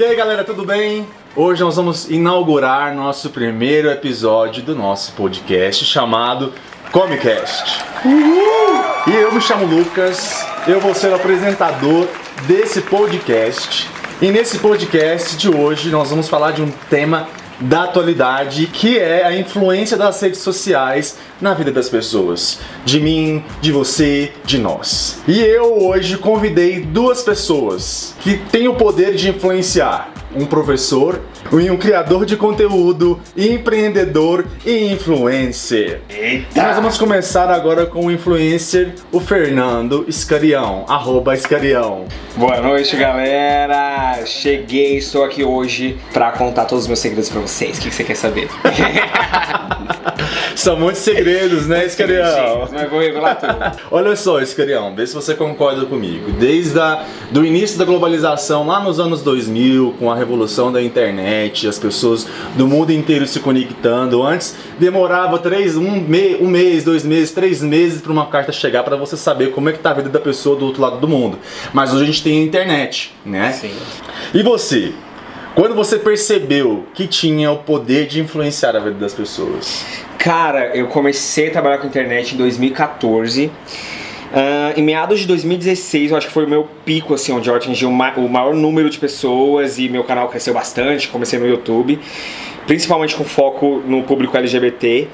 E aí galera, tudo bem? Hoje nós vamos inaugurar nosso primeiro episódio do nosso podcast chamado Comicast. E eu me chamo Lucas, eu vou ser o apresentador desse podcast. E nesse podcast de hoje nós vamos falar de um tema da atualidade, que é a influência das redes sociais na vida das pessoas. De mim, de você, de nós. E eu hoje convidei duas pessoas que têm o poder de influenciar. Um professor e um criador de conteúdo, empreendedor e influencer. Eita! Nós vamos começar agora com o influencer, o Fernando Escarião, arroba Escarião. Boa noite, galera! Cheguei, estou aqui hoje pra contar todos os meus segredos pra vocês. O que você quer saber? São muitos segredos, né, Escarião? Mas vou revelar tudo. Olha só, Escarião, vê se você concorda comigo. Desde a, do início da globalização, lá nos anos 2000, com a revolução da internet, as pessoas do mundo inteiro se conectando. Antes demorava três, um, me, um mês, dois meses, três meses para uma carta chegar para você saber como é que tá a vida da pessoa do outro lado do mundo. Mas hoje a gente tem a internet, né? Sim. E você? Quando você percebeu que tinha o poder de influenciar a vida das pessoas? Cara, eu comecei a trabalhar com internet em 2014. Ah, em meados de 2016, eu acho que foi o meu pico, assim, onde eu atingi o, ma- o maior número de pessoas e meu canal cresceu bastante. Comecei no YouTube, principalmente com foco no público LGBT.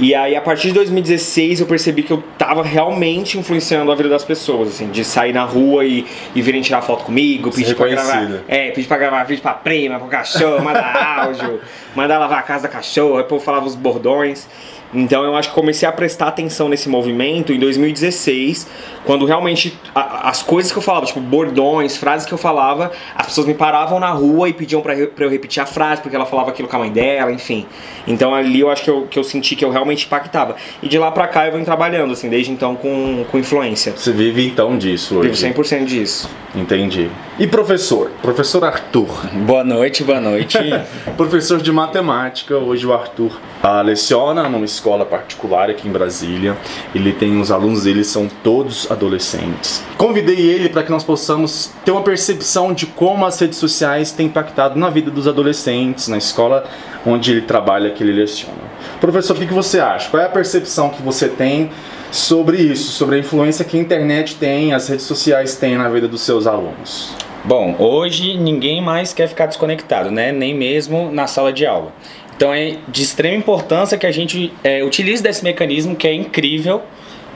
E aí, a partir de 2016, eu percebi que eu tava realmente influenciando a vida das pessoas, assim, de sair na rua e, e virem tirar foto comigo, pedir pra gravar. É, pedir pra gravar vídeo pra prima, pro cachorro, mandar áudio, mandar lavar a casa da cachorro, aí o povo falava os bordões. Então eu acho que comecei a prestar atenção nesse movimento em 2016, quando realmente a- as coisas que eu falava, tipo bordões, frases que eu falava, as pessoas me paravam na rua e pediam pra eu repetir a frase, porque ela falava aquilo com a mãe dela, enfim. Então ali eu acho que eu, que eu senti que eu realmente impactava. E de lá pra cá eu venho trabalhando, assim, desde então com, com influência. Você vive então disso Vivo hoje? 100% disso. Entendi. E professor? Professor Arthur. Boa noite, boa noite. Professor de matemática, hoje o Arthur ah, leciona numa escola particular aqui em Brasília. Ele tem os alunos dele são todos adolescentes. Convidei ele para que nós possamos ter uma percepção de como as redes sociais têm impactado na vida dos adolescentes, na escola onde ele trabalha, que ele leciona. Professor, o que você acha? Qual é a percepção que você tem sobre isso, sobre a influência que a internet tem, as redes sociais têm na vida dos seus alunos? Bom, hoje ninguém mais quer ficar desconectado, né? Nem mesmo na sala de aula. Então é de extrema importância que a gente é, utilize desse mecanismo que é incrível.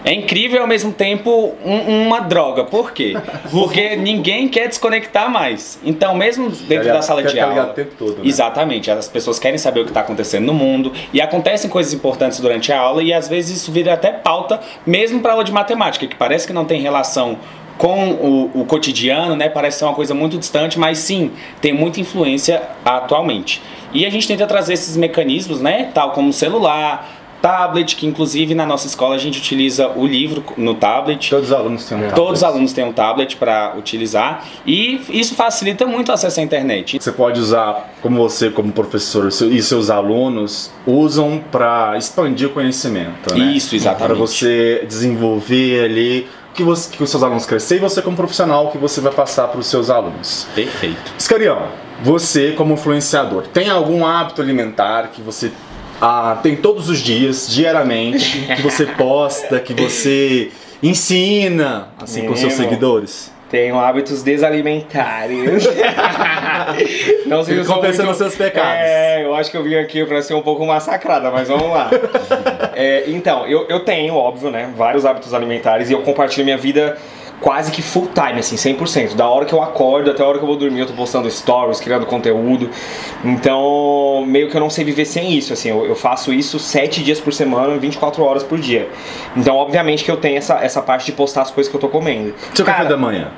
É incrível e ao mesmo tempo um- uma droga. Por quê? Porque ninguém quer desconectar mais. Então, mesmo dentro da sala de aula. o tempo todo, né? Exatamente. As pessoas querem saber o que está acontecendo no mundo. E acontecem coisas importantes durante a aula. E às vezes isso vira até pauta, mesmo para aula de matemática, que parece que não tem relação com o, o cotidiano, né? Parece ser uma coisa muito distante, mas sim, tem muita influência atualmente. E a gente tenta trazer esses mecanismos, né? Tal como celular, tablet, que inclusive na nossa escola a gente utiliza o livro no tablet. Todos os alunos têm um tablet. Todos os alunos têm um tablet para utilizar e isso facilita muito o acesso à internet. Você pode usar, como você, como professor, e seus alunos usam para expandir o conhecimento, né? Isso, exatamente. Para você desenvolver ali que, você, que os seus alunos crescer e você como profissional que você vai passar para os seus alunos. Perfeito. Escarião, você como influenciador, tem algum hábito alimentar que você ah, tem todos os dias, diariamente, que você posta, que você ensina, assim, com seus seguidores? Tenho hábitos desalimentares. Não sei se eu sou Compensando muito- seus pecados. É, eu acho que eu vim aqui pra ser um pouco massacrada, mas vamos lá. É, então, eu, eu tenho, óbvio, né, vários hábitos alimentares e eu compartilho minha vida quase que full time, assim, 100%. Da hora que eu acordo até a hora que eu vou dormir, eu tô postando stories, criando conteúdo. Então, meio que eu não sei viver sem isso, assim. Eu, eu faço isso 7 dias por semana, 24 horas por dia. Então, obviamente que eu tenho essa, essa parte de postar as coisas que eu tô comendo. Seu Cara, café da manhã.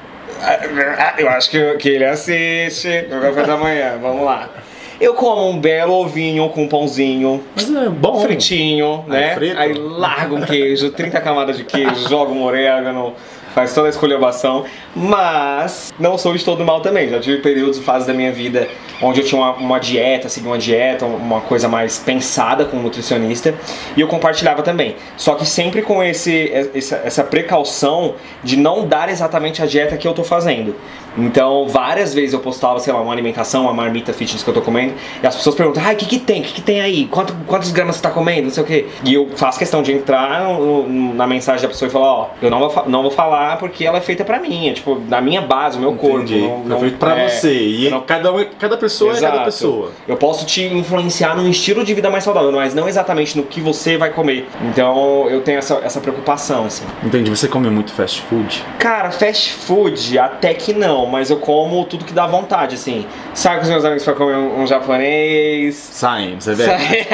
ah, Eu acho que, que ele assiste no café da manhã. Vamos lá. Eu como um belo ovinho com um pãozinho, Mas é bom. fritinho, né? frito? Aí largo um queijo, 30 camadas de queijo, jogo um orégano, faz toda a escolhobação, mas não sou de todo mal também. Já tive períodos, fases da minha vida onde eu tinha uma, uma dieta, seguia uma dieta, uma coisa mais pensada com um nutricionista, e eu compartilhava também. Só que sempre com esse, essa, essa precaução de não dar exatamente a dieta que eu tô fazendo. Então, várias vezes eu postava, sei lá, uma alimentação, uma marmita fitness que eu tô comendo, e as pessoas perguntam, ai, o que que tem? O que que tem aí? Quanto, quantos gramas você tá comendo? Não sei o quê. E eu faço questão de entrar no, na mensagem da pessoa e falar, ó, eu não vou, não vou falar porque ela é feita pra mim, é tipo, da minha base, o meu Entendi. corpo. Não, é feito pra é, você. E não- cada, um- cada pessoa é cada Exato. pessoa. Eu posso te influenciar num estilo de vida mais saudável, mas não exatamente no que você vai comer. Então eu tenho essa, essa preocupação, assim. Entendi. Você come muito fast food? Cara, fast food até que não, mas eu como tudo que dá vontade, assim. Saio com os meus amigos pra comer um, um japonês. Saímos, é verdade.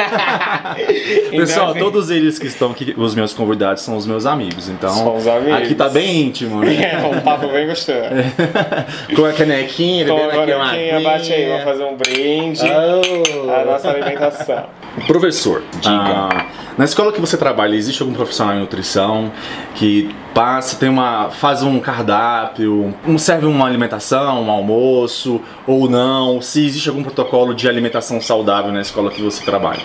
Então, Pessoal, assim, todos eles que estão aqui, os meus convidados, são os meus amigos. Então, São os amigos. aqui tá bem íntimo, né? É, um papo bem gostoso. Com a canequinha, aqui uma agora bate aí, vamos fazer um brinde Oh. à nossa alimentação. Professor, Diga. ah, na escola que você trabalha, existe algum profissional em nutrição que passa, tem uma, faz um cardápio, serve uma alimentação, um almoço ou não? Se existe algum protocolo de alimentação saudável na escola que você trabalha?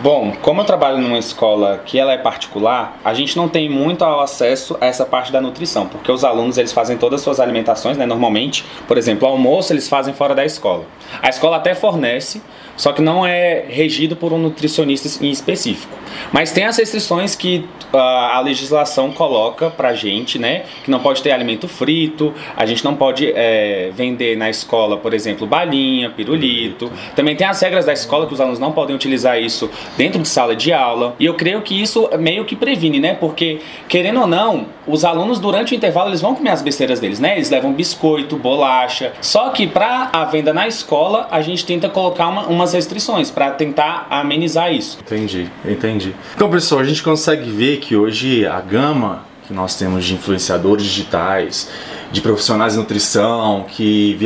Bom, como eu trabalho numa escola que ela é particular, a gente não tem muito acesso a essa parte da nutrição, porque os alunos eles fazem todas as suas alimentações, né, normalmente. Por exemplo, almoço eles fazem fora da escola. A escola até fornece, só que não é regido por um nutricionista em específico. Mas tem as restrições que ah, a legislação coloca pra gente, né? Que não pode ter alimento frito, a gente não pode eh, vender na escola, por exemplo, balinha, pirulito. Também tem as regras da escola que os alunos não podem utilizar isso dentro de sala de aula. E eu creio que isso meio que previne, né? Porque, querendo ou não, os alunos durante o intervalo eles vão comer as besteiras deles, né? Eles levam biscoito, bolacha. Só que para a venda na escola, a gente tenta colocar uma- umas restrições para tentar amenizar isso. Entendi, entendi. Então, pessoal, a gente consegue ver que hoje a gama que nós temos de influenciadores digitais, de profissionais de nutrição que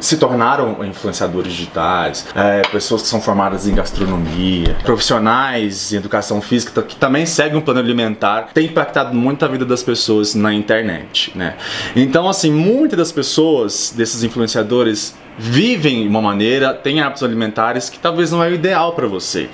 se tornaram influenciadores digitais, é, pessoas que são formadas em gastronomia, profissionais em educação física que também seguem um plano alimentar, tem impactado muito a vida das pessoas na internet, né? Então, assim, muitas das pessoas, desses influenciadores, vivem de uma maneira, têm hábitos alimentares que talvez não é o ideal para você,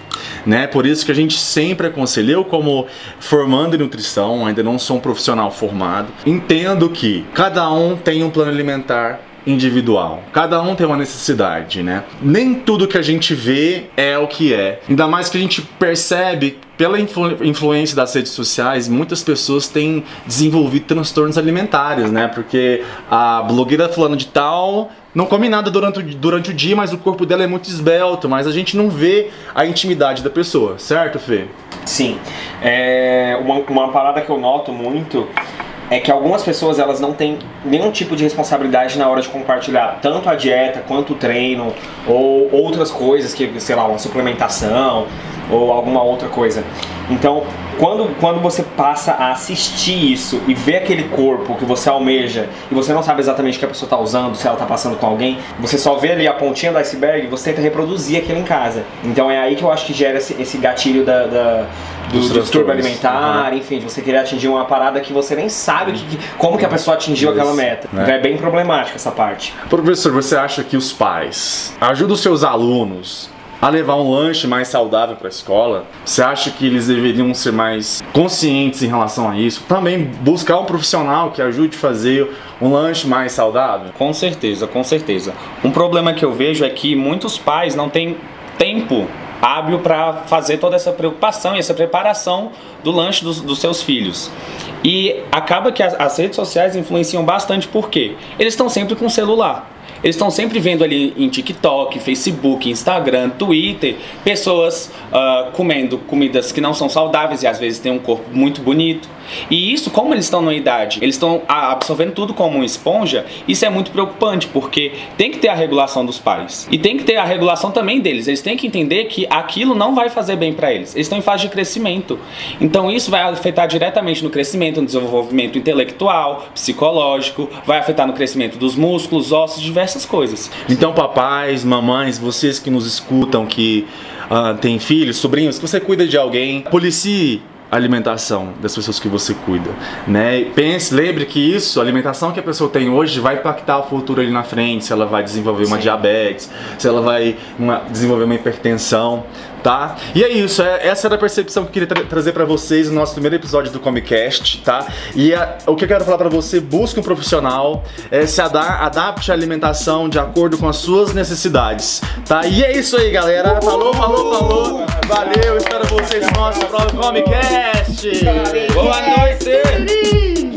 né? Por isso que a gente sempre aconselha, eu como formando em nutrição, ainda não sou um profissional formado, entendo que cada um tem um plano alimentar individual. Cada um tem uma necessidade, né? Nem tudo que a gente vê é o que é. Ainda mais que a gente percebe pela influ- influência das redes sociais, muitas pessoas têm desenvolvido transtornos alimentares, né? Porque a blogueira fulano de tal não come nada durante, o- durante o dia, mas o corpo dela é muito esbelto, mas a gente não vê a intimidade da pessoa, certo, Fê? Sim. É, uma, uma parada que eu noto muito é que algumas pessoas elas não têm nenhum tipo de responsabilidade na hora de compartilhar tanto a dieta quanto o treino ou outras coisas que, sei lá, uma suplementação ou alguma outra coisa. Então, quando, quando você passa a assistir isso e ver aquele corpo que você almeja e você não sabe exatamente o que a pessoa está usando, se ela está passando com alguém, você só vê ali a pontinha do iceberg e você tenta reproduzir aquilo em casa. Então é aí que eu acho que gera esse, esse gatilho da, da- do Dos distúrbio alimentar, enfim, de você querer atingir uma parada que você nem sabe que- como que a pessoa atingiu Isso, aquela meta. né? Então é bem problemática essa parte. Professor, você acha que os pais ajudam os seus alunos a levar um lanche mais saudável para a escola? Você acha que eles deveriam ser mais conscientes em relação a isso? Também buscar um profissional que ajude a fazer um lanche mais saudável? Com certeza, com certeza. Um problema que eu vejo é que muitos pais não têm tempo hábil para fazer toda essa preocupação e essa preparação do lanche dos, dos seus filhos. E acaba que as, as redes sociais influenciam bastante porque eles estão sempre com o celular. Eles estão sempre vendo ali em TikTok, Facebook, Instagram, Twitter, pessoas ah, comendo comidas que não são saudáveis e às vezes têm um corpo muito bonito. E isso, como eles estão numa idade, eles estão ah, absorvendo tudo como uma esponja, isso é muito preocupante, porque tem que ter a regulação dos pais. E tem que ter a regulação também deles. Eles têm que entender que aquilo não vai fazer bem para eles. Eles estão em fase de crescimento. Então isso vai afetar diretamente no crescimento, no desenvolvimento intelectual, psicológico, vai afetar no crescimento dos músculos, ossos, diversas coisas. Então, papais, mamães, vocês que nos escutam, que ah, têm filhos, sobrinhos, que você cuida de alguém, policie a alimentação das pessoas que você cuida, né? Pense, lembre que isso, a alimentação que a pessoa tem hoje vai impactar o futuro ali na frente, se ela vai desenvolver uma Sim. diabetes, se ela vai uma- desenvolver uma hipertensão, tá? E é isso, é- essa era a percepção que eu queria tra- trazer pra vocês no nosso primeiro episódio do Comicast, tá? E a- o que eu quero falar pra você, busque um profissional, é, se ada- adapte a alimentação de acordo com as suas necessidades, tá? E é isso aí, galera. Falou, falou, falou. Valeu, espero vocês no nosso próximo Comicast. Boa noite!